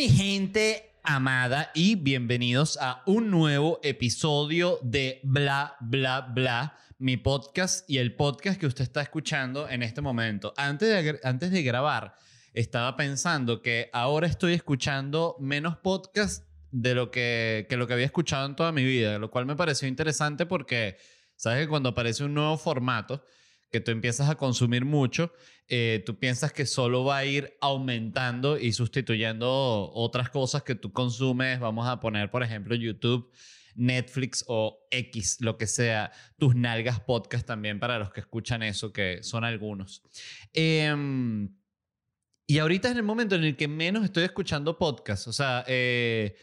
mi gente amada y bienvenidos a un nuevo episodio de Bla Bla Bla, mi podcast y el podcast que usted está escuchando en este momento. Antes de, antes de grabar, estaba pensando que ahora estoy escuchando menos podcast de lo que, que lo que había escuchado en toda mi vida, lo cual me pareció interesante porque, ¿sabes que cuando aparece un nuevo formato, que tú empiezas a consumir mucho, eh, tú piensas que solo va a ir aumentando y sustituyendo otras cosas que tú consumes. Vamos a poner, por ejemplo, YouTube, Netflix o X, lo que sea, tus nalgas podcast también para los que escuchan eso, que son algunos. Em, y ahorita es el momento en el que menos estoy escuchando podcast. O sea, eh,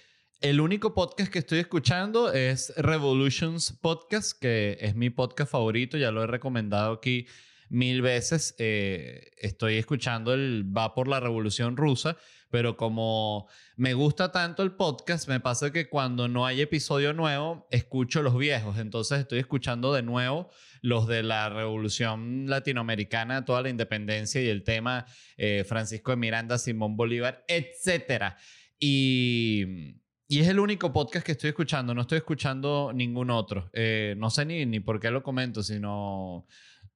el único podcast que estoy escuchando es Revolutions Podcast, que es mi podcast favorito, ya lo he recomendado aquí mil veces. Eh, estoy escuchando el Va por la Revolución Rusa, pero como me gusta tanto el podcast, me pasa que cuando no hay episodio nuevo, escucho los viejos. Entonces estoy escuchando de nuevo los de la Revolución Latinoamericana, toda la independencia y el tema eh, Francisco de Miranda, Simón Bolívar, etcétera. Y y es el único podcast que estoy escuchando, no estoy escuchando ningún otro. Eh, no sé ni, ni por qué lo comento, sino...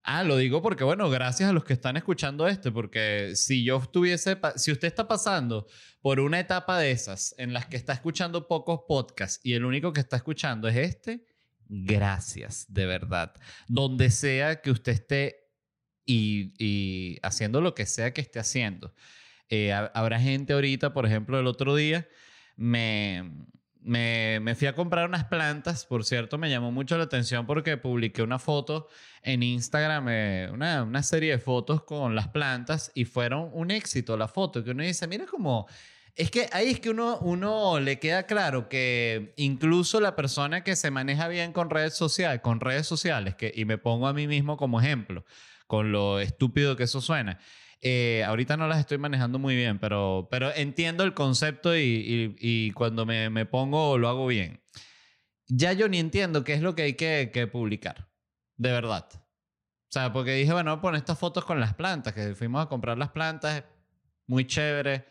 Ah, lo digo porque, bueno, gracias a los que están escuchando este, porque si yo estuviese, si usted está pasando por una etapa de esas en las que está escuchando pocos podcasts y el único que está escuchando es este, gracias, de verdad. Donde sea que usted esté y, y haciendo lo que sea que esté haciendo. Eh, habrá gente ahorita, por ejemplo, el otro día me, me, fui a comprar unas plantas, por cierto, me llamó mucho la atención porque publiqué una foto en Instagram, eh, una, una, serie de fotos con las plantas y fueron un éxito la foto, que uno dice, mira cómo... Es que ahí es que uno, uno le queda claro que incluso la persona que se maneja bien con redes sociales, con redes sociales, que, y me pongo a mí mismo como ejemplo, con lo estúpido que eso suena, eh, ahorita no las estoy manejando muy bien, pero, pero entiendo el concepto y, y, cuando me, me, pongo lo hago bien. Ya yo ni entiendo qué es lo que hay que, que publicar, de verdad. O sea, porque dije, bueno, pon estas fotos con las plantas, que fuimos a comprar las plantas, muy chévere,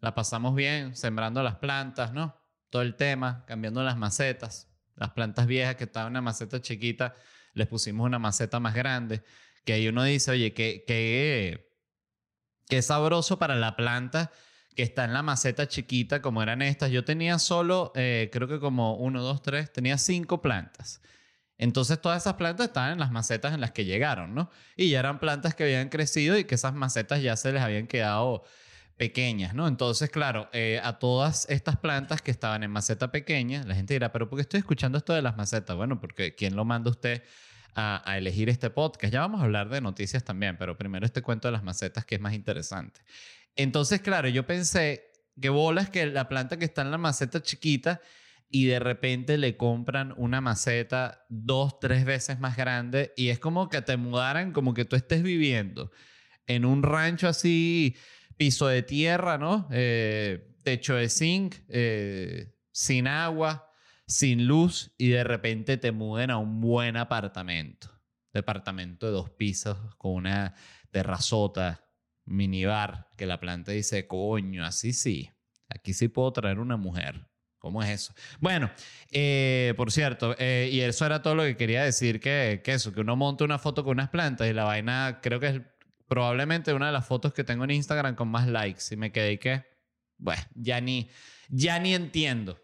la pasamos bien, sembrando las plantas, ¿no? Todo el tema, cambiando las macetas, las plantas viejas que estaban una maceta chiquita, les pusimos una maceta más grande, que ahí uno dice, oye, qué, qué, Qué sabroso para la planta que está en la maceta chiquita como eran estas. Yo tenía solo, eh, creo que como uno, dos, tres, tenía cinco plantas. Entonces todas esas plantas estaban en las macetas en las que llegaron, ¿no? Y ya eran plantas que habían crecido y que esas macetas ya se les habían quedado pequeñas, ¿no? Entonces, claro, eh, a todas estas plantas que estaban en maceta pequeña, la gente dirá, pero ¿por qué estoy escuchando esto de las macetas? Bueno, porque ¿quién lo manda usted a, elegir este podcast. Ya vamos a hablar de noticias también, pero primero este cuento de las macetas que es más interesante. Entonces, claro, yo pensé que bolas que la planta que está en la maceta chiquita y de repente le compran una maceta dos, tres veces más grande y es como que te mudaran, como que tú estés viviendo en un rancho así, piso de tierra, ¿no? Eh, techo de zinc, eh, sin agua, sin luz y de repente te muden a un buen apartamento. Departamento de dos pisos con una terrazota, minibar, que la planta dice, coño, así sí, aquí sí puedo traer una mujer. ¿Cómo es eso? Bueno, eh, por cierto, eh, y eso era todo lo que quería decir, que, que, eso, que uno monta una foto con unas plantas y la vaina creo que es probablemente una de las fotos que tengo en Instagram con más likes y me quedé que, bueno, ya ni, ya ni entiendo.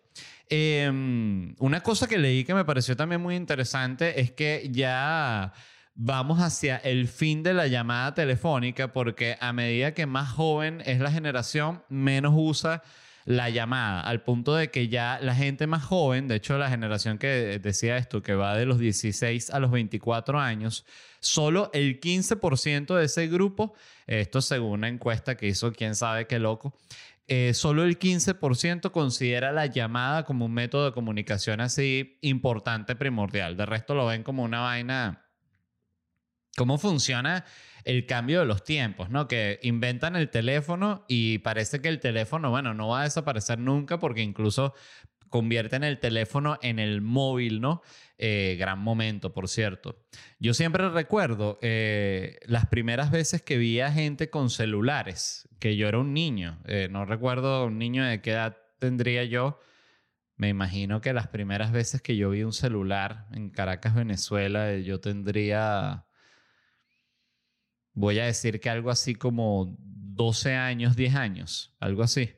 Em, una cosa que leí que me pareció también muy interesante es que ya vamos hacia el fin de la llamada telefónica porque a medida que más joven es la generación, menos usa la llamada, al punto de que ya la gente más joven, de hecho la generación que decía esto, que va de los 16 a los 24 años, solo el 15% de ese grupo, esto según una encuesta que hizo quién sabe qué loco, eh, solo el 15% considera la llamada como un método de comunicación así importante, primordial. De resto lo ven como una vaina. ¿Cómo funciona el cambio de los tiempos? ¿no? Que inventan el teléfono y parece que el teléfono, bueno, no va a desaparecer nunca porque incluso convierten el teléfono en el móvil, ¿no? Eh, gran momento, por cierto. Yo siempre recuerdo eh, las primeras veces que vi a gente con celulares, que yo era un niño. Eh, no recuerdo un niño de qué edad tendría yo. Me imagino que las primeras veces que yo vi un celular en Caracas, Venezuela, yo tendría, voy a decir que algo así como 12 años, 10 años, algo así.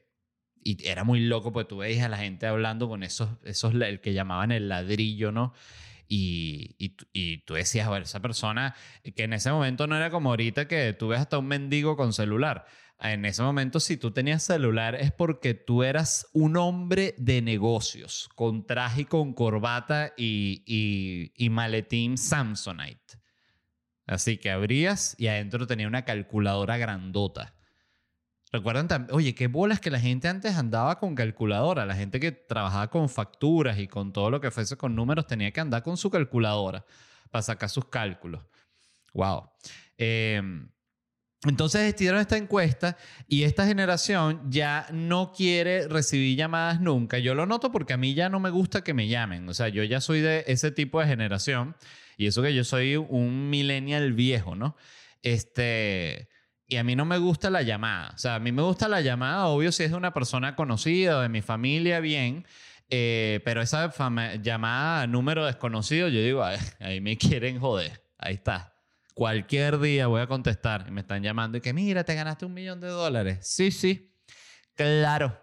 Y era muy loco porque tú veías a la gente hablando con esos, esos el que llamaban el ladrillo, ¿no? Y, y, y, tú decías, a ver, esa persona, que en ese momento no era como ahorita que tú ves hasta un mendigo con celular. En ese momento, si tú tenías celular, es porque tú eras un hombre de negocios, con traje, con corbata y, y, y maletín Samsonite. Así que abrías y adentro tenía una calculadora grandota. Recuerdan también, oye, qué bolas que la gente antes andaba con calculadora. La gente que trabajaba con facturas y con todo lo que fuese con números tenía que andar con su calculadora para sacar sus cálculos. Wow. Em, entonces hicieron esta encuesta y esta generación ya no quiere recibir llamadas nunca. Yo lo noto porque a mí ya no me gusta que me llamen. O sea, yo ya soy de ese tipo de generación y eso que yo soy un millennial viejo, ¿no? Este y a mí no me gusta la llamada. O sea, a mí me gusta la llamada, obvio, si es de una persona conocida o de mi familia, bien. Eh, pero esa llamada número desconocido, yo digo, ahí me quieren joder. Ahí está. Cualquier día voy a contestar y me están llamando y que, mira, te ganaste un millón de dólares. Sí, sí. Claro.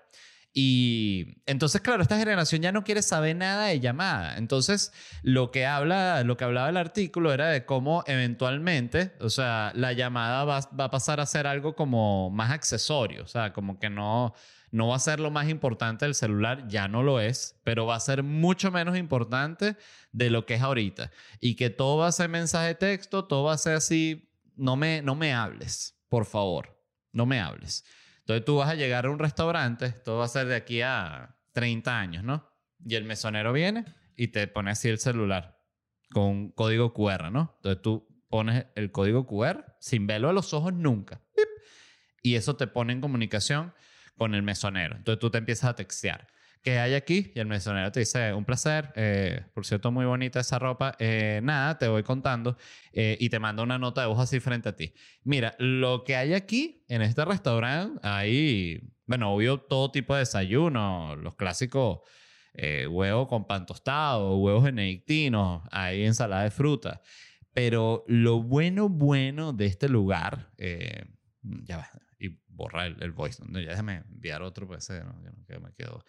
Y entonces, claro, esta generación ya no quiere saber nada de llamada. Entonces, lo que, habla, lo que hablaba el artículo era de cómo eventualmente, o sea, la llamada va, va, a pasar a ser algo como más accesorio, o sea, como que no, no va a ser lo más importante del celular, ya no lo es, pero va a ser mucho menos importante de lo que es ahorita. Y que todo va a ser mensaje de texto, todo va a ser así, no me, no me hables, por favor, no me hables. Entonces tú vas a llegar a un restaurante, todo va a ser de aquí a 30 años, ¿no? Y el mesonero viene y te pone así el celular con un código QR, ¿no? Entonces tú pones el código QR sin verlo a los ojos nunca. Y eso te pone en comunicación con el mesonero. Entonces tú te empiezas a textear. ¿Qué hay aquí? Y el mesonero te dice, un placer, eh, por cierto, muy bonita esa ropa. Eh, nada, te voy contando eh, y te manda una nota de voz así frente a ti. Mira, lo que hay aquí en este restaurante, hay, bueno, obvio, todo tipo de desayuno, los clásicos huevos con pan tostado, huevos benedictinos, hay ensalada de fruta. Pero lo bueno, bueno de este lugar, ya va, y borra el, voice, ya déjame enviar otro, pues, no, no, me quedo.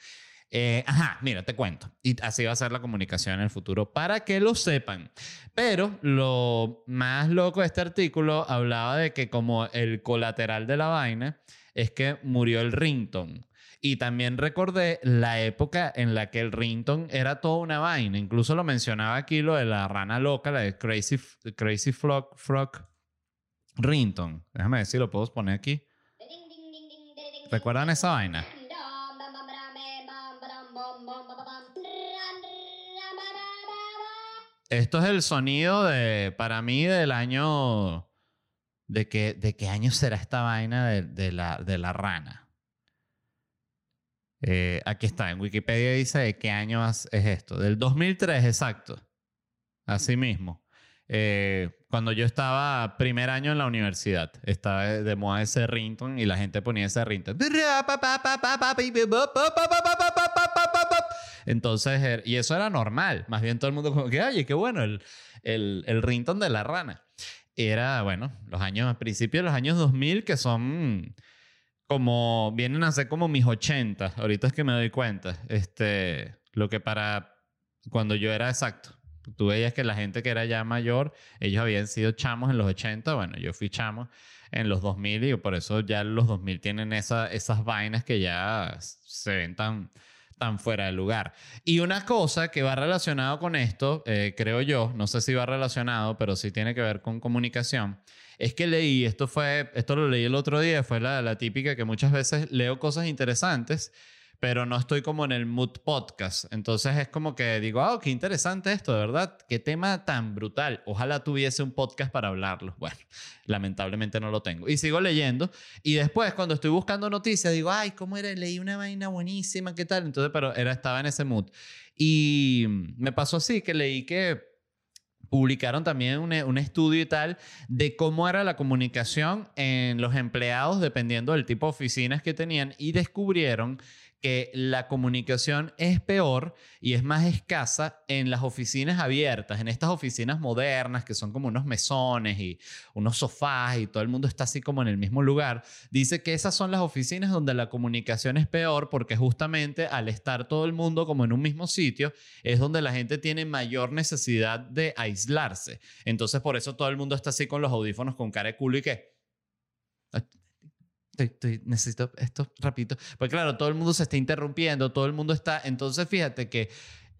Eh, ajá, mira, te cuento. Y así va a ser la comunicación en el futuro para que lo sepan. Pero lo más loco de este artículo hablaba de que como el colateral de la vaina es que murió el ringtone. Y también recordé la época en la que el ringtone era toda una vaina. Incluso lo mencionaba aquí lo de la rana loca, la de Crazy, Crazy Frog, Frog Ringtone. Déjame ver si lo puedo poner aquí. ¿Recuerdan esa vaina? Esto es el sonido de, para mí, del año... ¿De qué, de qué año será esta vaina de, la, de la rana? Eh, aquí está, en Wikipedia dice de qué año es esto. Del 2003, exacto. Así mismo. Eh, cuando yo estaba primer año en la universidad, estaba de moda ese ringtone y la gente ponía ese ringtone. Entonces, er, y eso era normal. Más bien todo el mundo como que, oye, qué bueno, el, el, el ringtone de la rana. Era, bueno, los años, a principios de los años 2000, que son como, vienen a ser como mis 80. Ahorita es que me doy cuenta. Este, lo que para cuando yo era exacto. Tú veías que la gente que era ya mayor, ellos habían sido chamos en los 80. Bueno, yo fui chamo en los 2000 y por eso ya los 2000 tienen esa, esas vainas que ya se ven tan tan fuera de lugar. Y una cosa que va relacionado con esto, eh, creo yo, no sé si va relacionado, pero sí tiene que ver con comunicación, es que leí, esto fue, esto lo leí el otro día, fue la, la típica que muchas veces leo cosas interesantes, pero no estoy como en el mood podcast. Entonces es como que digo, ah, qué interesante esto, de verdad, qué tema tan brutal. Ojalá tuviese un podcast para hablarlo. Bueno, lamentablemente no lo tengo. Y sigo leyendo. Y después, cuando estoy buscando noticias, digo, ay, ¿cómo era? Leí una vaina buenísima, ¿qué tal? Entonces, pero era, estaba en ese mood. Y me pasó así, que leí que publicaron también un, un, estudio y tal de cómo era la comunicación en los empleados dependiendo del tipo de oficinas que tenían y descubrieron que la comunicación es peor y es más escasa en las oficinas abiertas, en estas oficinas modernas que son como unos mesones y unos sofás y todo el mundo está así como en el mismo lugar. Dice que esas son las oficinas donde la comunicación es peor porque justamente al estar todo el mundo como en un mismo sitio es donde la gente tiene mayor necesidad de Entonces por eso todo el mundo está así con los audífonos con cara de culo y que necesito esto rapidito. Pues claro, todo el mundo se está interrumpiendo, todo el mundo está... Entonces fíjate que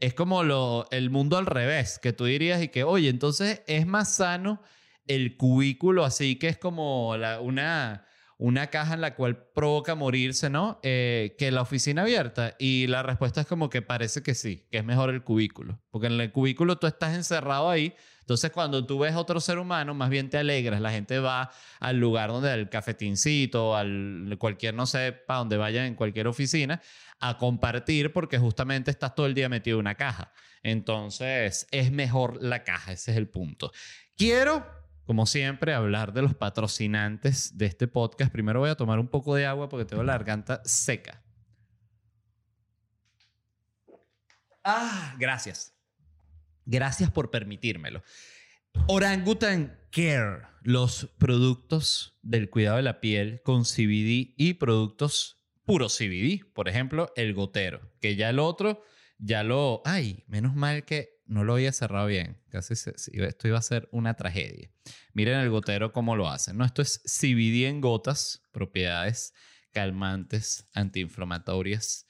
es como lo, el mundo al revés, que tú dirías y que, oye, entonces es más sano el cubículo así, que es como la, una, una caja en la cual provoca morirse, ¿no? Eh, que la oficina abierta. Y la respuesta es como que parece que sí, que es mejor el cubículo. Porque en el cubículo tú estás encerrado ahí entonces, cuando tú ves otro ser humano, más bien te alegras. La gente va al lugar donde el cafetincito, al cualquier, no sé, para donde vaya en cualquier oficina, a compartir porque justamente estás todo el día metido en una caja. Entonces, es mejor la caja, ese es el punto. Quiero como siempre, hablar de los patrocinantes de este podcast. Primero voy a tomar un poco de agua porque tengo la garganta seca. Ah, gracias. Gracias por permitírmelo. Orangutan Care, los productos del cuidado de la piel con CBD y productos puro CBD. Por ejemplo, el gotero, que ya el otro, ya lo... Ay, menos mal que no lo había cerrado bien. Casi esto iba a ser una tragedia. Miren el gotero cómo lo hacen. ¿no? Esto es CBD en gotas, propiedades calmantes, antiinflamatorias,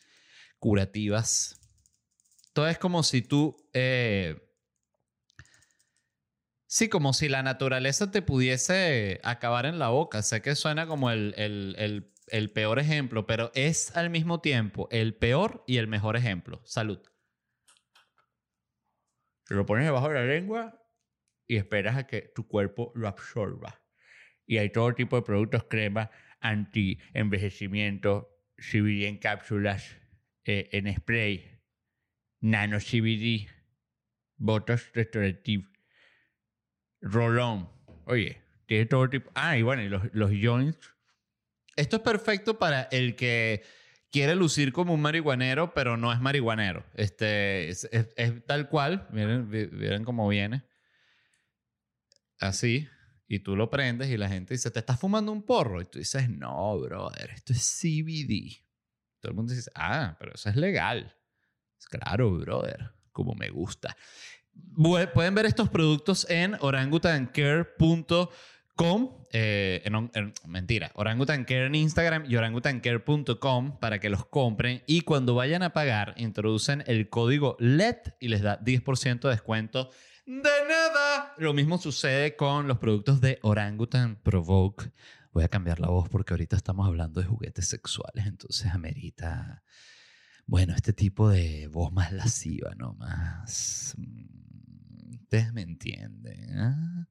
curativas. Todo es como si tú... Eh, Sí, como si la naturaleza te pudiese acabar en la boca. Sé que suena como el, el, peor ejemplo, pero es al mismo tiempo el peor y el mejor ejemplo. Salud. Lo pones debajo de la lengua y esperas a que tu cuerpo lo absorba. Y hay todo tipo de productos, crema, anti-envejecimiento, CBD en cápsulas, eh, en spray, nano CBD, botas restaurativos Rolón. Oye, tiene todo tipo. Ah, y bueno, y los, los joints. Esto es perfecto para el que quiere lucir como un marihuanero, pero no es marihuanero. Este, es, tal cual. Miren, miren cómo viene. Así. Y tú lo prendes y la gente dice, ¿te estás fumando un porro? Y tú dices, no, brother, esto es CBD. Todo el mundo dice, ah, pero eso es legal. Es claro, brother, como me gusta. Pueden ver estos productos en orangutancare.com. Eh, mentira, orangutancare en Instagram y orangutancare.com para que los compren y cuando vayan a pagar introducen el código LED y les da 10% de descuento de nada. Lo mismo sucede con los productos de Orangutan Provoke. Voy a cambiar la voz porque ahorita estamos hablando de juguetes sexuales, entonces amerita, bueno, este tipo de voz más lasciva, ¿no? Más... Mm, Ustedes me entienden. ¿ah?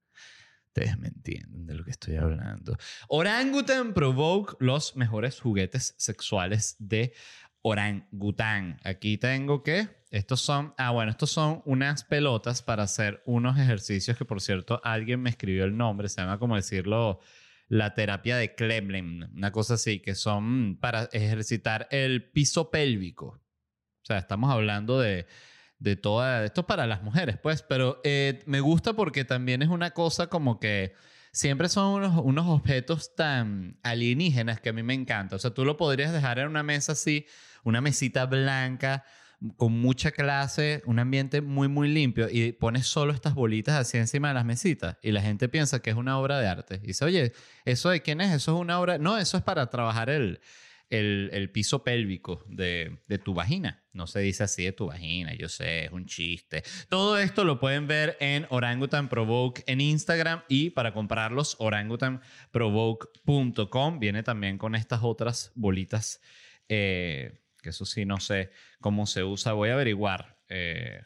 Ustedes me entienden de lo que estoy hablando. Orangutan Provoke los mejores juguetes sexuales de orangután. Aquí tengo que estos son, ah bueno, estos son unas pelotas para hacer unos ejercicios que por cierto alguien me escribió el nombre, se llama como decirlo la terapia de Klemlin, una cosa así, que son para ejercitar el piso pélvico. O sea, estamos hablando de de toda... Esto es para las mujeres, pues, pero eh, me gusta porque también es una cosa como que siempre son unos, unos objetos tan alienígenas que a mí me encanta. O sea, tú lo podrías dejar en una mesa así, una mesita blanca, con mucha clase, un ambiente muy, muy limpio y pones solo estas bolitas así encima de las mesitas y la gente piensa que es una obra de arte. Y dice, oye, ¿eso de quién es? ¿Eso es una obra? No, eso es para trabajar el, el, piso pélvico de, tu vagina. No se dice así de tu vagina, yo sé, es un chiste. Todo esto lo pueden ver en Orangutan Provoke en Instagram y para comprarlos, orangutanprovoke.com. Viene también con estas otras bolitas. Eh, que eso sí no sé cómo se usa. Voy a averiguar, eh,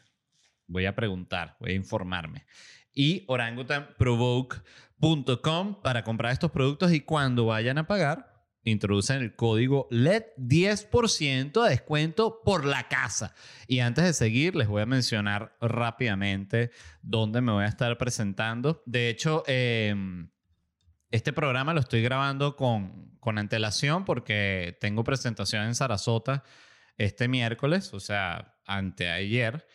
voy a preguntar, voy a informarme. Y orangutanprovoke.com para comprar estos productos y cuando vayan a pagar, introducen el código LED 10% de descuento por la casa. Y antes de seguir, les voy a mencionar rápidamente dónde me voy a estar presentando. De hecho, em, este programa lo estoy grabando con, con antelación porque tengo presentación en Sarasota este miércoles, o sea, anteayer.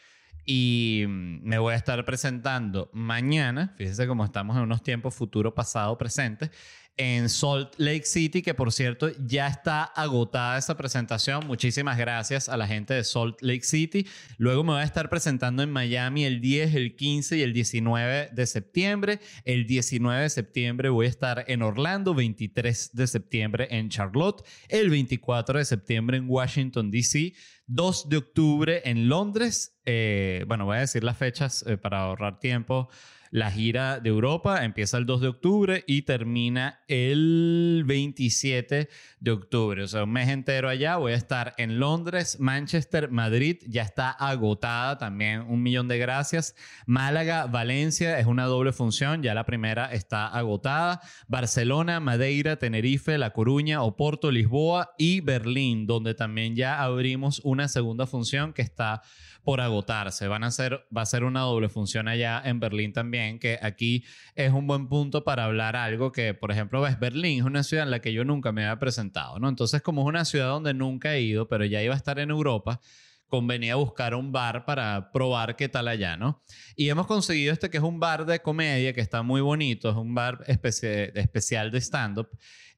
Y me voy a estar presentando mañana, fíjense cómo estamos en unos tiempos futuro, pasado, presente, en Salt Lake City, que por cierto ya está agotada esa presentación. Muchísimas gracias a la gente de Salt Lake City. Luego me voy a estar presentando en Miami el 10, el 15 y el 19 de septiembre. El 19 de septiembre voy a estar en Orlando, 23 de septiembre en Charlotte, el 24 de septiembre en Washington, D.C., 2 de octubre en Londres. Eh, bueno, voy a decir las fechas eh, para ahorrar tiempo. La gira de Europa empieza el 2 de octubre y termina el 27 de octubre. O sea, un mes entero allá. Voy a estar en Londres, Manchester, Madrid. Ya está agotada también. Un millón de gracias. Málaga, Valencia es una doble función. Ya la primera está agotada. Barcelona, Madeira, Tenerife, La Coruña, Oporto, Lisboa y Berlín, donde también ya abrimos una segunda función que está por agotarse. Va a ser una doble función allá en Berlín también, que aquí es un buen punto para hablar algo que, por ejemplo, ves, Berlín es una ciudad en la que yo nunca me había presentado, ¿no? Entonces, como es una ciudad donde nunca he ido, pero ya iba a estar en Europa, convenía buscar un bar para probar qué tal allá, ¿no? Y hemos conseguido este que es un bar de comedia que está muy bonito, es un bar especial de stand-up,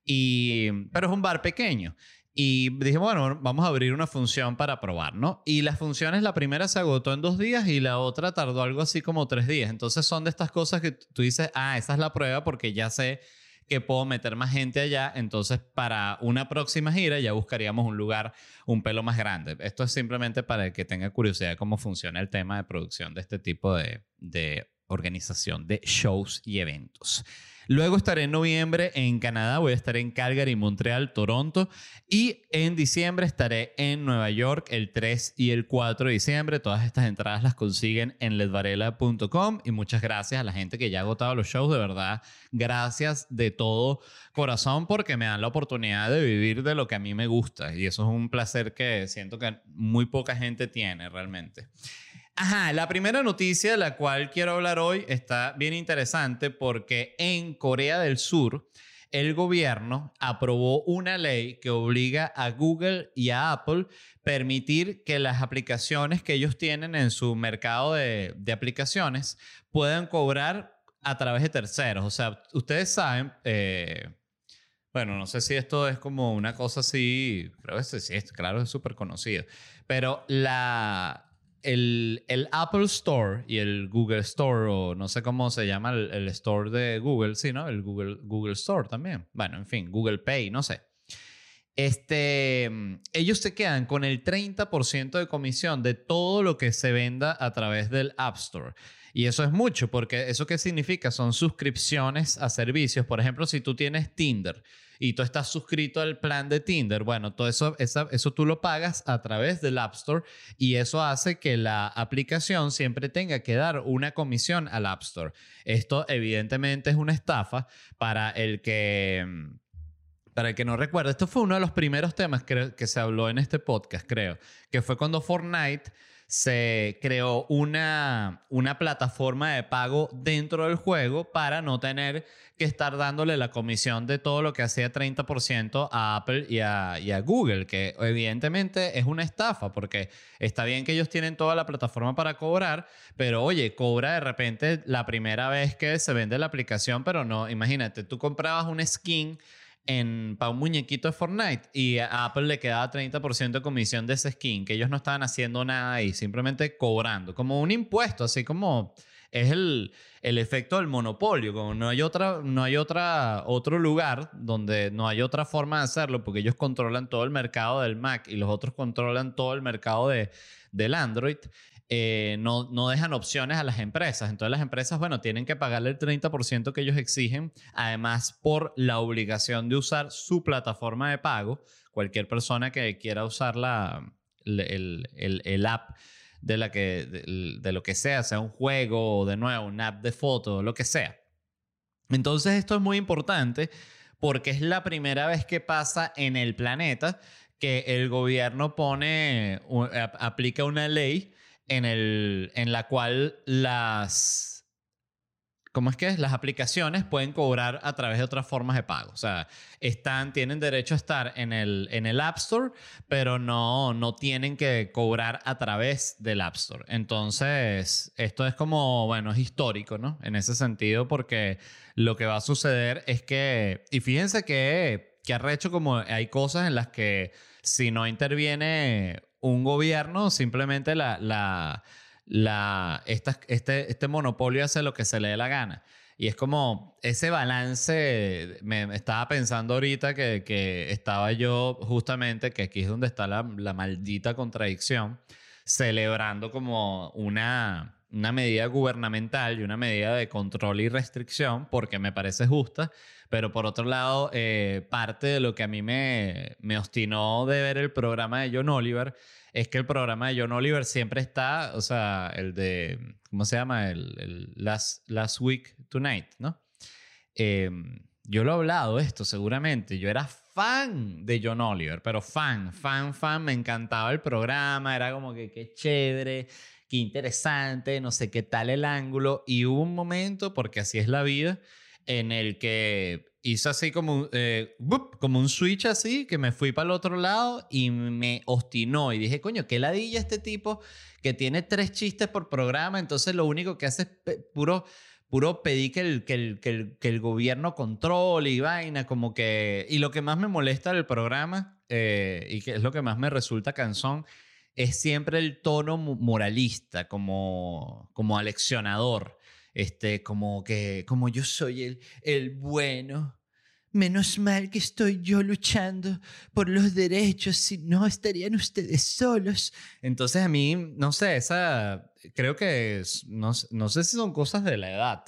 y, pero es un bar pequeño. Y dije, bueno, vamos a abrir una función para probar, ¿no? Y las funciones, la primera se agotó en dos días y la otra tardó algo así como tres días. Entonces son de estas cosas que tú dices, ah, esa es la prueba porque ya sé que puedo meter más gente allá. Entonces, para una próxima gira ya buscaríamos un lugar un pelo más grande. Esto es simplemente para el que tenga curiosidad de cómo funciona el tema de producción de este tipo de, de organización de shows y eventos. Luego estaré en noviembre en Canadá, voy a estar en Calgary, Montreal, Toronto y en diciembre estaré en Nueva York el 3 y el 4 de diciembre. Todas estas entradas las consiguen en ledvarela.com y muchas gracias a la gente que ya ha agotado los shows, de verdad, gracias de todo corazón porque me dan la oportunidad de vivir de lo que a mí me gusta y eso es un placer que siento que muy poca gente tiene realmente. Ajá, la primera noticia de la cual quiero hablar hoy está bien interesante porque en Corea del Sur el gobierno aprobó una ley que obliga a Google y a Apple permitir que las aplicaciones que ellos tienen en su mercado de, aplicaciones puedan cobrar a través de terceros. O sea, ustedes saben, eh, bueno, no sé si esto es como una cosa así, creo que sí, claro, es súper conocido, pero la, el, Apple Store y el Google Store, o no sé cómo se llama el, store de Google, sí, ¿no? El Google, Google Store también. Bueno, en fin, Google Pay, no sé. Este, ellos se quedan con el 30% de comisión de todo lo que se venda a través del App Store. Y eso es mucho, porque eso qué significa? Son suscripciones a servicios. Por ejemplo, si tú tienes Tinder y tú estás suscrito al plan de Tinder, bueno, todo eso, eso tú lo pagas a través del App Store y eso hace que la aplicación siempre tenga que dar una comisión al App Store. Esto evidentemente es una estafa para el que... Para el que no recuerda, esto fue uno de los primeros temas que, que se habló en este podcast, creo, que fue cuando Fortnite se creó una, una plataforma de pago dentro del juego para no tener que estar dándole la comisión de todo lo que hacía 30% a Apple y a, y a, Google, que evidentemente es una estafa, porque está bien que ellos tienen toda la plataforma para cobrar, pero oye, cobra de repente la primera vez que se vende la aplicación, pero no, imagínate, tú comprabas un skin en, para un muñequito de Fortnite y a Apple le quedaba 30% de comisión de ese skin, que ellos no estaban haciendo nada ahí, simplemente cobrando, como un impuesto, así como es el, el efecto del monopolio, como no hay otra, no hay otra, otro lugar donde no hay otra forma de hacerlo, porque ellos controlan todo el mercado del Mac y los otros controlan todo el mercado de, del Android. eh, no, no dejan opciones a las empresas. Entonces las empresas, bueno, tienen que pagarle el 30% que ellos exigen, además por la obligación de usar su plataforma de pago. Cualquier persona que quiera usar la, el, el, el app de, la que, de, lo que sea, sea un juego o de nuevo una app de foto, lo que sea. Entonces esto es muy importante porque es la primera vez que pasa en el planeta que el gobierno pone, aplica una ley en, el, en la cual las... ¿Cómo es que es? Las aplicaciones pueden cobrar a través de otras formas de pago. O sea, están, tienen derecho a estar en el, en el App Store, pero no, no tienen que cobrar a través del App Store. Entonces, esto es como, bueno, es histórico, ¿no? En ese sentido, porque lo que va a suceder es que, y fíjense que, que arrecho como hay cosas en las que si no interviene un gobierno, simplemente la, la, la, este, este monopolio hace lo que se le dé la gana. Y es como ese balance, me, estaba pensando ahorita que, estaba yo justamente, que aquí es donde está la, maldita contradicción, celebrando como una, una medida gubernamental y una medida de control y restricción, porque me parece justa, pero por otro lado, eh, parte de lo que a mí me, me obstinó de ver el programa de John Oliver es que el programa de John Oliver siempre está, o sea, el de, ¿cómo se llama? El, last, last Week Tonight, ¿no? Em, yo lo he hablado esto seguramente, yo era fan de John Oliver, pero fan, fan, fan, me encantaba el programa, era como que qué chévere, qué interesante, no sé qué tal el ángulo, y hubo un momento, porque así es la vida, en el que hizo así como, eh, como un switch así, que me fui para el otro lado y me obstinó. Y dije, coño, qué ladilla este tipo que tiene tres chistes por programa, entonces lo único que hace es puro, puro pedir que el, que el, que el, que el gobierno controle y vaina, como que... Y lo que más me molesta del programa, eh, y que es lo que más me resulta cansón, es siempre el tono moralista, como, como aleccionador este, como que, como yo soy el, el bueno. Menos mal que estoy yo luchando por los derechos, si no estarían ustedes solos. Entonces a mí, no sé, esa, creo que, no, no sé si son cosas de la edad,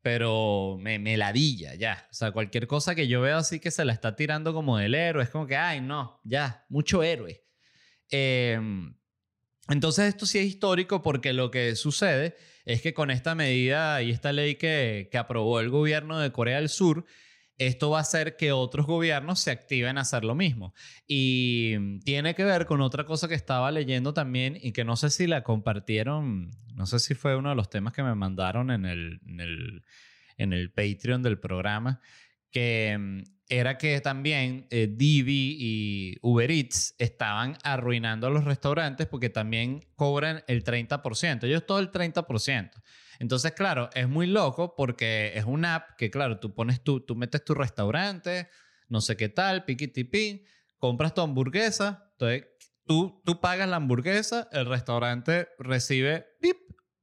pero me, me ladilla ya. O sea, cualquier cosa que yo veo así que se la está tirando como del héroe, es como que, ay, no, ya, mucho héroe. Em, entonces esto sí es histórico porque lo que sucede es que con esta medida y esta ley que, que aprobó el gobierno de Corea del Sur, esto va a hacer que otros gobiernos se activen a hacer lo mismo. Y tiene que ver con otra cosa que estaba leyendo también y que no sé si la compartieron, no sé si fue uno de los temas que me mandaron en el, en el, en el Patreon del programa, que era que también eh, Divi y Uber Eats estaban arruinando a los restaurantes porque también cobran el 30%. Ellos todo el 30%. Entonces, claro, es muy loco porque es una app que, claro, tú pones tú, tú metes tu restaurante, no sé qué tal, piquitipín, compras tu hamburguesa, entonces tú, tú pagas la hamburguesa, el restaurante recibe pip,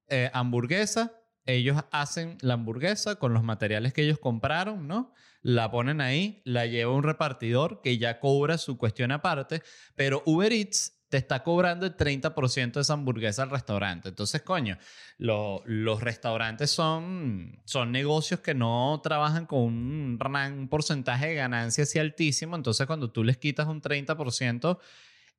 eh, hamburguesa, ellos hacen la hamburguesa con los materiales que ellos compraron, ¿no? La ponen ahí, la lleva un repartidor que ya cobra su cuestión aparte, pero Uber Eats te está cobrando el 30% de esa hamburguesa al restaurante. Entonces, coño, los restaurantes son, son negocios que no trabajan con un, un porcentaje de ganancia así altísimo. Entonces, cuando tú les quitas un 30%,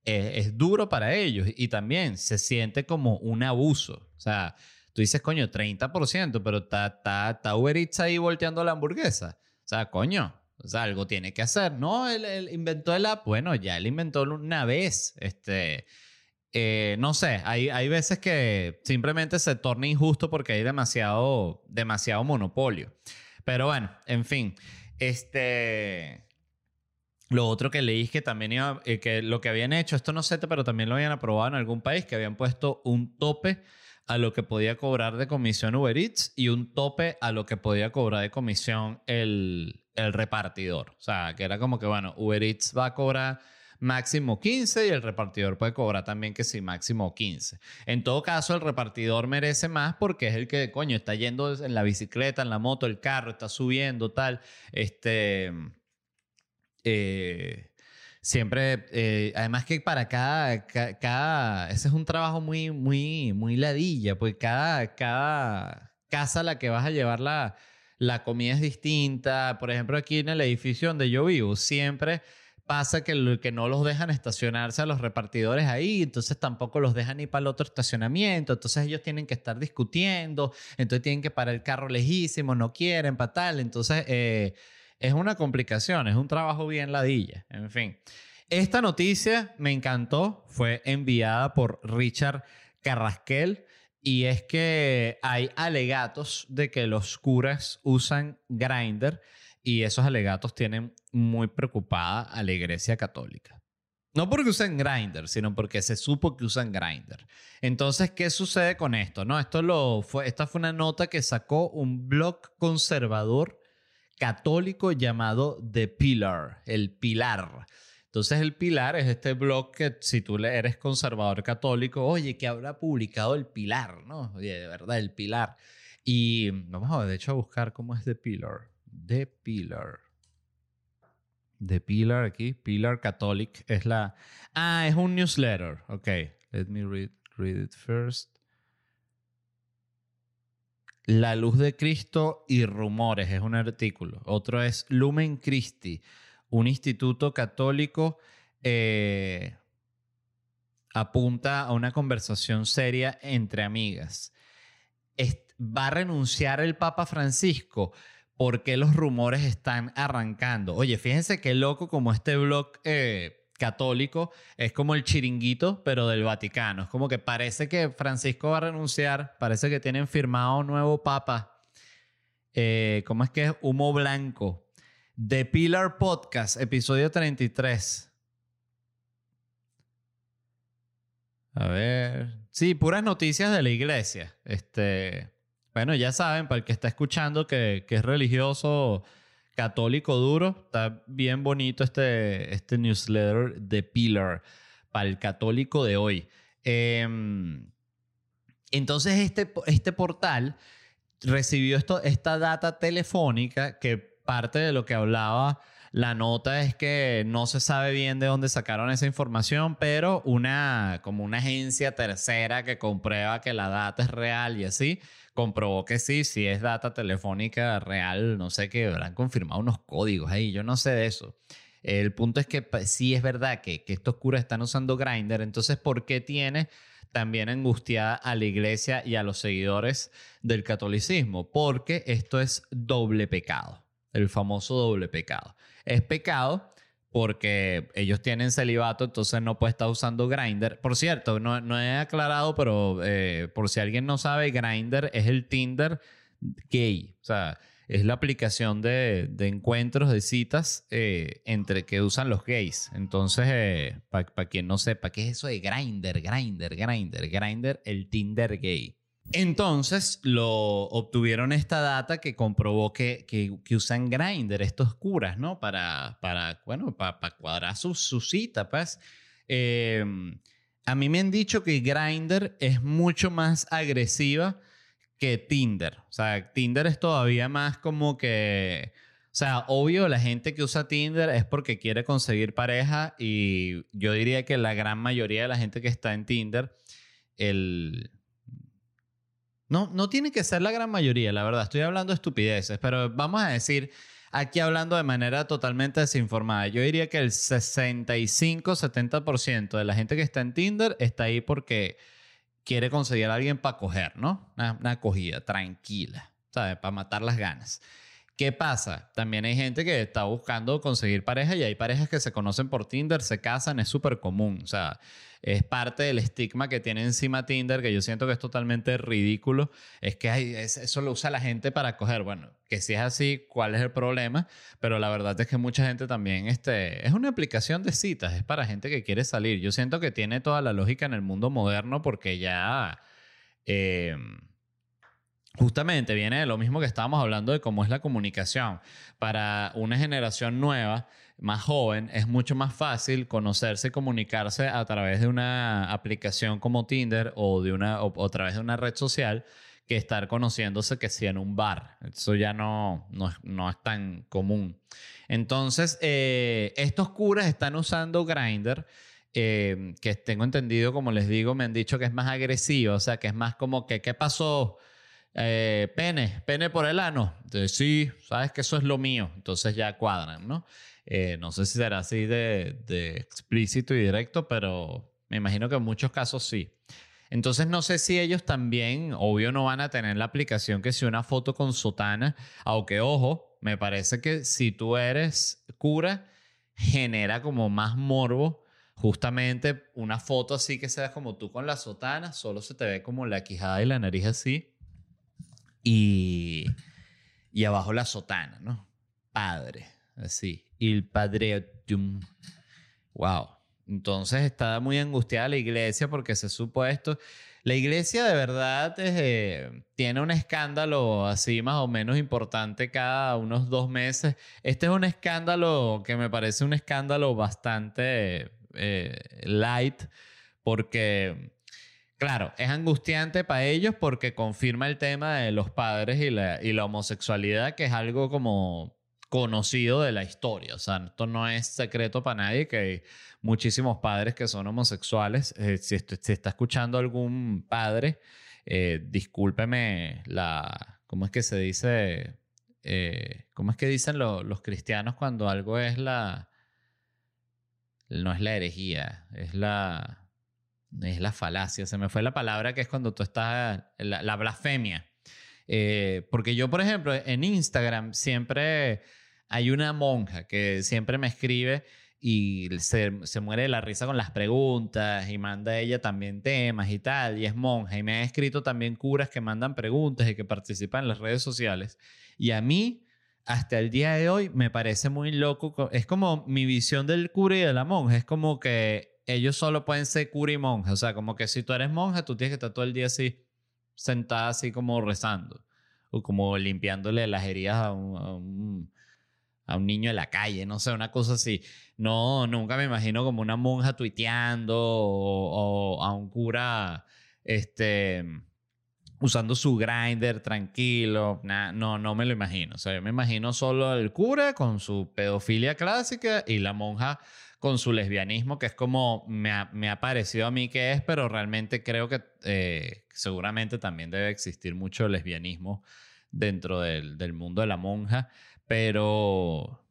eh, es duro para ellos y también se siente como un abuso. O sea, tú dices, coño, 30%, pero está, está, Uber Eats ahí volteando la hamburguesa. O sea, coño, o sea, algo tiene que hacer. No, él, inventó el app. Bueno, ya él inventó una vez. Este, eh, no sé, hay, hay veces que simplemente se torna injusto porque hay demasiado, demasiado monopolio. Pero bueno, en fin. Este. Lo otro que leí es que también iba, eh, que lo que habían hecho, esto no sé, pero también lo habían aprobado en algún país, que habían puesto un tope a lo que podía cobrar de comisión Uber Eats y un tope a lo que podía cobrar de comisión el, el repartidor. O sea, que era como que, bueno, Uber Eats va a cobrar máximo 15 y el repartidor puede cobrar también que sí, máximo 15. En todo caso, el repartidor merece más porque es el que, coño, está yendo en la bicicleta, en la moto, el carro, está subiendo, tal. Este. Eh, siempre, eh, además que para cada, cada, ese es un trabajo muy, muy, muy ladilla, pues cada, cada casa a la que vas a llevar la, la comida es distinta. Por ejemplo, aquí en el edificio donde yo vivo, siempre pasa que, que no los dejan estacionarse a los repartidores ahí, entonces tampoco los dejan ir para el otro estacionamiento, entonces ellos tienen que estar discutiendo, entonces tienen que parar el carro lejísimo, no quieren, para tal, entonces eh, es una complicación, es un trabajo bien ladilla, en fin. Esta noticia me encantó, fue enviada por Richard Carrasquel y es que hay alegatos de que los curas usan grinder y esos alegatos tienen muy preocupada a la iglesia católica. No porque usen Grinder, sino porque se supo que usan Grinder. Entonces, ¿qué sucede con esto? No, esto lo esta fue una nota que sacó un blog conservador católico llamado The Pillar, el Pilar. Entonces, el Pilar es este blog que si tú eres conservador católico, oye, que habrá publicado el Pilar, ¿no? Oye, de verdad, el Pilar. Y vamos a, de hecho, a buscar cómo es The Pillar. The Pillar. The Pillar aquí. Pillar Catholic es la. Ah, es un newsletter. Ok. Let me read, read it first. La luz de Cristo y rumores es un artículo. Otro es Lumen Christi, un instituto católico. Eh, apunta a una conversación seria entre amigas. ¿Va a renunciar el Papa Francisco? por qué los rumores están arrancando. Oye, fíjense qué loco como este blog eh, católico es como el chiringuito, pero del Vaticano. Es como que parece que Francisco va a renunciar, parece que tienen firmado un nuevo papa. Eh, ¿Cómo es que es? Humo blanco. The Pillar Podcast, episodio 33. A ver. Sí, puras noticias de la iglesia. Este. Bueno, ya saben, para el que está escuchando que, es religioso católico duro, está bien bonito este, este newsletter de Pillar para el católico de hoy. Em, entonces, este, este portal recibió esta data telefónica que parte de lo que hablaba la nota es que no se sabe bien de dónde sacaron esa información, pero una como una agencia tercera que comprueba que la data es real y así, comprobó que sí, si es data telefónica real, no sé qué, habrán confirmado unos códigos ahí, yo no sé de eso. El punto es que sí es verdad que, que estos curas están usando Grindr, entonces ¿por qué tiene también angustiada a la iglesia y a los seguidores del catolicismo? Porque esto es doble pecado, el famoso doble pecado. Es pecado porque ellos tienen celibato, entonces no puede estar usando Grindr. Por cierto, no, no he aclarado, pero eh, por si alguien no sabe, Grindr es el Tinder gay. O sea, es la aplicación de, encuentros, de citas eh, entre que usan los gays. Entonces, eh, para quien no sepa, ¿qué es eso de Grindr? Grindr, Grindr, Grindr, el Tinder gay. Entonces lo obtuvieron esta data que comprobó que, que, usan Grindr, estos curas, ¿no? Para, para bueno, para, cuadrar su, su, pues. Em, a mí me han dicho que Grindr es mucho más agresiva que Tinder. O sea, Tinder es todavía más como que... O sea, obvio, la gente que usa Tinder es porque quiere conseguir pareja y yo diría que la gran mayoría de la gente que está en Tinder, el, no, no tiene que ser la gran mayoría, la verdad. Estoy hablando de estupideces, pero vamos a decir, aquí hablando de manera totalmente desinformada, yo diría que el 65-70% de la gente que está en Tinder está ahí porque quiere conseguir a alguien para coger, ¿no? Una, una acogida tranquila, ¿sabes? Para matar las ganas. ¿Qué pasa? También hay gente que está buscando conseguir pareja y hay parejas que se conocen por Tinder, se casan, es súper común. O sea, es parte del estigma que tiene encima Tinder, que yo siento que es totalmente ridículo. Es que hay, eso lo usa la gente para coger. Bueno, que si es así, ¿cuál es el problema? Pero la verdad es que mucha gente también, este, es una aplicación de citas, es para gente que quiere salir. Yo siento que tiene toda la lógica en el mundo moderno porque ya... Eh, justamente viene de lo mismo que estábamos hablando de cómo es la comunicación. Para una generación nueva, más joven, es mucho más fácil conocerse comunicarse a través de una aplicación como Tinder o, de una, o, a través de una red social que estar conociéndose que si en un bar. Eso ya no, no, no es tan común. Entonces, eh, estos curas están usando Grindr. Eh, que tengo entendido, como les digo, me han dicho que es más agresivo, o sea, que es más como que, ¿qué pasó? Eh, pene, pene por el ano. Entonces, sí, sabes que eso es lo mío. Entonces ya cuadran, ¿no? No sé si será así de, de explícito y directo, pero me imagino que en muchos casos sí. Entonces no sé si ellos también, obvio, no van a tener la aplicación que si una foto con sotana, aunque ojo, me parece que si tú eres cura, genera como más morbo. Justamente una foto así que seas como tú con la sotana, solo se te ve como la quijada y la nariz así. Y, y abajo la sotana, ¿no? Padre, así. El padre. Wow. Entonces está muy angustiada la iglesia porque se supo esto. La iglesia de verdad eh, tiene un escándalo así más o menos importante cada unos dos meses. Este es un escándalo que me parece un escándalo bastante eh, light porque, claro, es angustiante para ellos porque confirma el tema de los padres y la, y la homosexualidad, que es algo como conocido de la historia. O sea, esto no es secreto para nadie que hay muchísimos padres que son homosexuales. Eh, si, está escuchando algún padre, eh, discúlpeme la... ¿Cómo es que se dice? Eh, ¿Cómo es que dicen los cristianos cuando algo es la... No es la herejía, es la... Es la falacia, se me fue la palabra que es cuando tú estás... La, blasfemia. Porque yo, por ejemplo, en Instagram siempre hay una monja que siempre me escribe y se, muere de la risa con las preguntas y manda ella también temas y tal, y es monja. Y me ha escrito también curas que mandan preguntas y que participan en las redes sociales. Y a mí, hasta el día de hoy, me parece muy loco. Es como mi visión del cura y de la monja. Es como que ellos solo pueden ser cura y monja. O sea, como que si tú eres monja, tú tienes que estar todo el día así, sentada así como rezando. O como limpiándole las heridas a un a un niño en la calle, no sé, una cosa así. No, nunca me imagino como una monja tuiteando o, a un cura este, usando su grinder tranquilo. no, no me lo imagino. O sea, yo me imagino solo el cura con su pedofilia clásica y la monja con su lesbianismo, que es como me ha, parecido a mí que es, pero realmente creo que eh, seguramente también debe existir mucho lesbianismo dentro del, del mundo de la monja. Pero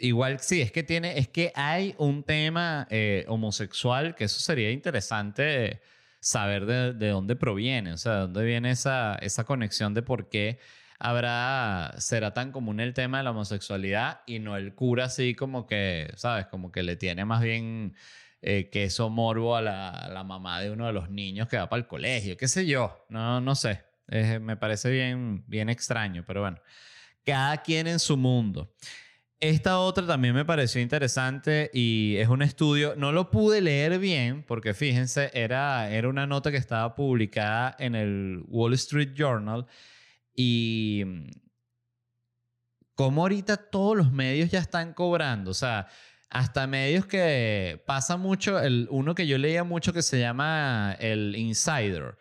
igual sí, es que tiene, es que hay un tema eh, homosexual que eso sería interesante saber de, dónde proviene, o sea, de dónde viene esa, esa conexión de por qué habrá, será tan común el tema de la homosexualidad y no el cura así como que, ¿sabes? Como que le tiene más bien eh, queso morbo a la, mamá de uno de los niños que va para el colegio, qué sé yo, no, no sé, me parece bien, bien extraño, pero bueno. Cada quien en su mundo. Esta otra también me pareció interesante y es un estudio, no lo pude leer bien porque fíjense, era, era una nota que estaba publicada en el Wall Street Journal y como ahorita todos los medios ya están cobrando, o sea, hasta medios que pasa mucho, el, uno que yo leía mucho que se llama el Insider,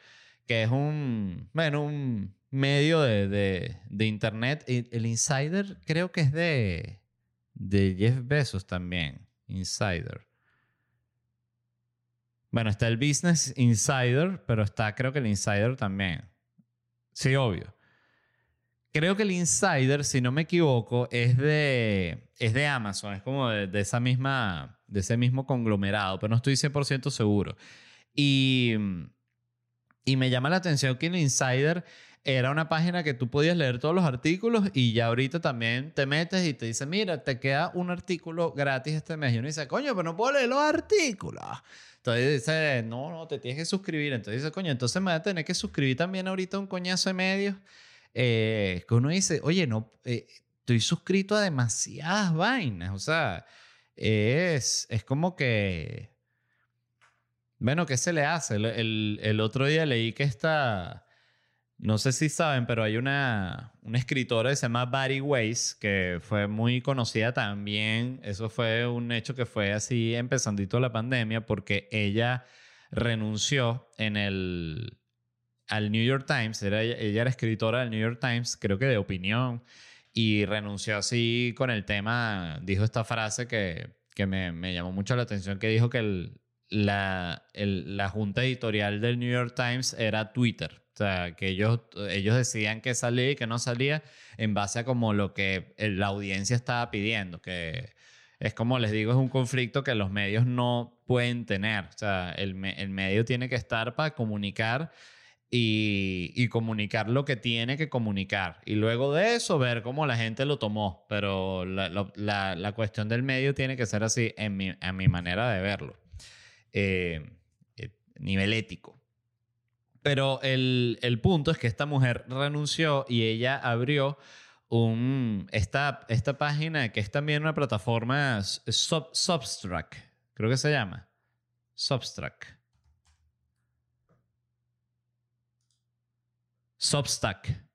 que es un, bueno, un medio de, internet. El Insider creo que es de, de Jeff Bezos también. Insider. Bueno, está el Business Insider, pero está creo que el Insider también. Sí, obvio. Creo que el Insider, si no me equivoco, es de, es de Amazon, es como de, esa misma, de ese mismo conglomerado, pero no estoy 100% seguro. Y, y me llama la atención que el Insider era una página que tú podías leer todos los artículos y ya ahorita también te metes y te dice, mira, te queda un artículo gratis este mes. Y uno dice, coño, pero no puedo leer los artículos. Entonces dice, no, no, te tienes que suscribir. Entonces dice, coño, entonces me voy a tener que suscribir también ahorita un coñazo de medios. Eh, que uno dice, oye, no, eh, estoy suscrito a demasiadas vainas. O sea, es, es como que... Bueno, ¿qué se le hace? El, el, otro día leí que esta no sé si saben, pero hay una, una escritora que se llama Barry Weiss, que fue muy conocida también. Eso fue un hecho que fue así empezandito la pandemia, porque ella renunció en el, al New York Times, era, ella era escritora del New York Times, creo que de opinión, y renunció así con el tema, dijo esta frase que, que me, me llamó mucho la atención, que dijo que el, la, el, la junta editorial del New York Times era Twitter. O sea, que ellos, ellos decían que salía y que no salía en base a como lo que la audiencia estaba pidiendo, que es como les digo, es un conflicto que los medios no pueden tener. O sea, el, el medio tiene que estar para comunicar y, comunicar lo que tiene que comunicar. Y luego de eso, ver cómo la gente lo tomó. Pero la, la, cuestión del medio tiene que ser así, en mi, en mi manera de verlo. Eh, eh, nivel ético. Pero el, el, punto es que esta mujer renunció y ella abrió un, esta, esta página que es también una plataforma sub, creo que se llama. Substrack. Substack.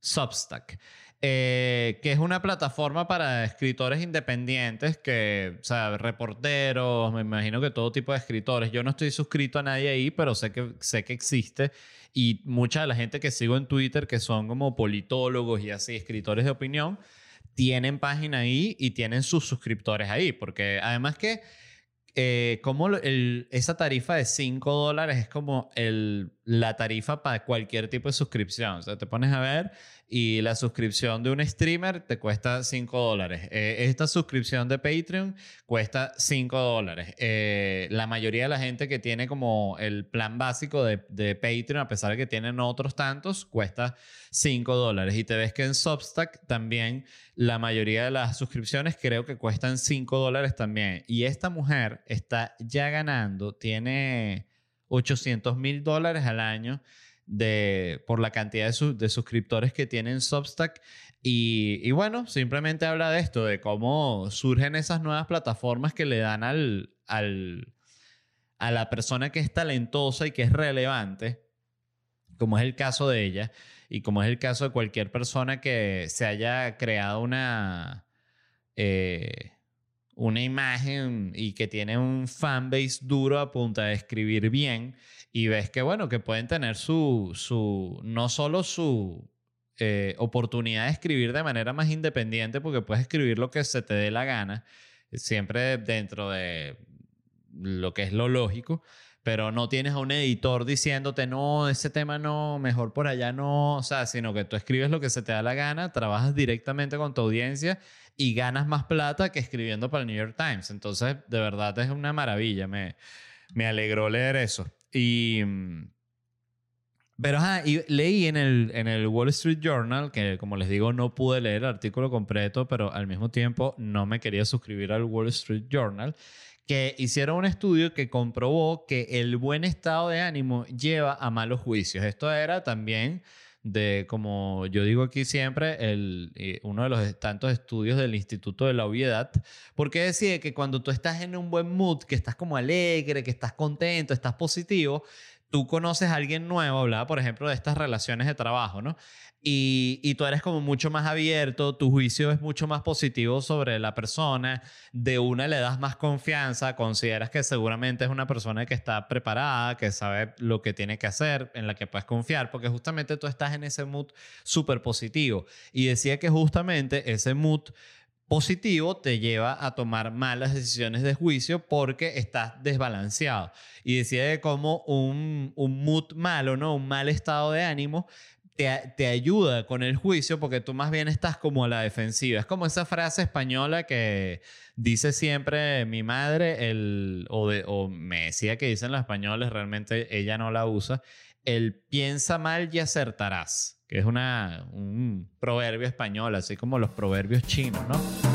Substack. Eh, que es una plataforma para escritores independientes, que, o sea, reporteros, me imagino que todo tipo de escritores. Yo no estoy suscrito a nadie ahí, pero sé que, sé que existe. Y mucha de la gente que sigo en Twitter, que son como politólogos y así, escritores de opinión, tienen página ahí y tienen sus suscriptores ahí, porque además que eh, como esa tarifa de 5 dólares es como el, la tarifa para cualquier tipo de suscripción. O sea, te pones a ver y la suscripción de un streamer te cuesta 5 dólares. Eh, esta suscripción de Patreon cuesta 5 dólares. Eh, la mayoría de la gente que tiene como el plan básico de, de, Patreon, a pesar de que tienen otros tantos, cuesta 5 dólares. Y te ves que en Substack también la mayoría de las suscripciones creo que cuestan 5 dólares también. Y esta mujer está ya ganando, tiene 800 mil dólares al año de, por la cantidad de, suscriptores que tienen Substack. Y, bueno, simplemente habla de esto, de cómo surgen esas nuevas plataformas que le dan al, al, a la persona que es talentosa y que es relevante, como es el caso de ella, y como es el caso de cualquier persona que se haya creado una, eh, una imagen y que tiene un fanbase duro a punta de escribir bien y ves que, bueno, que pueden tener su, su no solo su eh, oportunidad de escribir de manera más independiente, porque puedes escribir lo que se te dé la gana, siempre dentro de lo que es lo lógico, pero no tienes a un editor diciéndote, no, ese tema no, mejor por allá no, o sea, sino que tú escribes lo que se te da la gana, trabajas directamente con tu audiencia y ganas más plata que escribiendo para el New York Times. Entonces, de verdad es una maravilla, me, me alegró leer eso. Y. Mm, pero y leí en el, en el Wall Street Journal, que como les digo, no pude leer el artículo completo, pero al mismo tiempo no me quería suscribir al Wall Street Journal, que hicieron un estudio que comprobó que el buen estado de ánimo lleva a malos juicios. Esto era también de, como yo digo aquí siempre, el, eh, uno de los tantos estudios del Instituto de la Obviedad, porque decide que cuando tú estás en un buen mood, que estás como alegre, que estás contento, estás positivo, tú conoces a alguien nuevo, hablaba por ejemplo de estas relaciones de trabajo, ¿no? Y, y, tú eres como mucho más abierto, tu juicio es mucho más positivo sobre la persona, de una le das más confianza, consideras que seguramente es una persona que está preparada, que sabe lo que tiene que hacer, en la que puedes confiar, porque justamente tú estás en ese mood súper positivo. Y decía que justamente ese mood positivo te lleva a tomar malas decisiones de juicio porque estás desbalanceado. Y decía de cómo un, un mood malo, ¿no? Un mal estado de ánimo te, ayuda con el juicio porque tú más bien estás como a la defensiva. Es como esa frase española que dice siempre mi madre, el, o, de, o me decía que dicen los españoles, realmente ella no la usa, el piensa mal y acertarás, que es una, un proverbio español, así como los proverbios chinos, ¿no?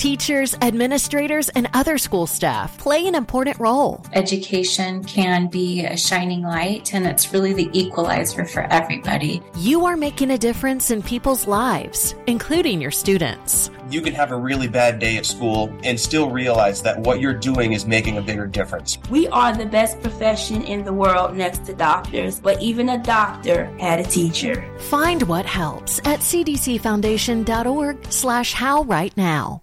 Teachers, administrators, and other school staff play an important role. Education can be a shining light, and it's really the equalizer for everybody. You are making a difference in people's lives, including your students. You can have a really bad day at school and still realize that what you're doing is making a bigger difference. We are the best profession in the world next to doctors, but even a doctor had a teacher. Find what helps at cdcfoundation.org slash how right now.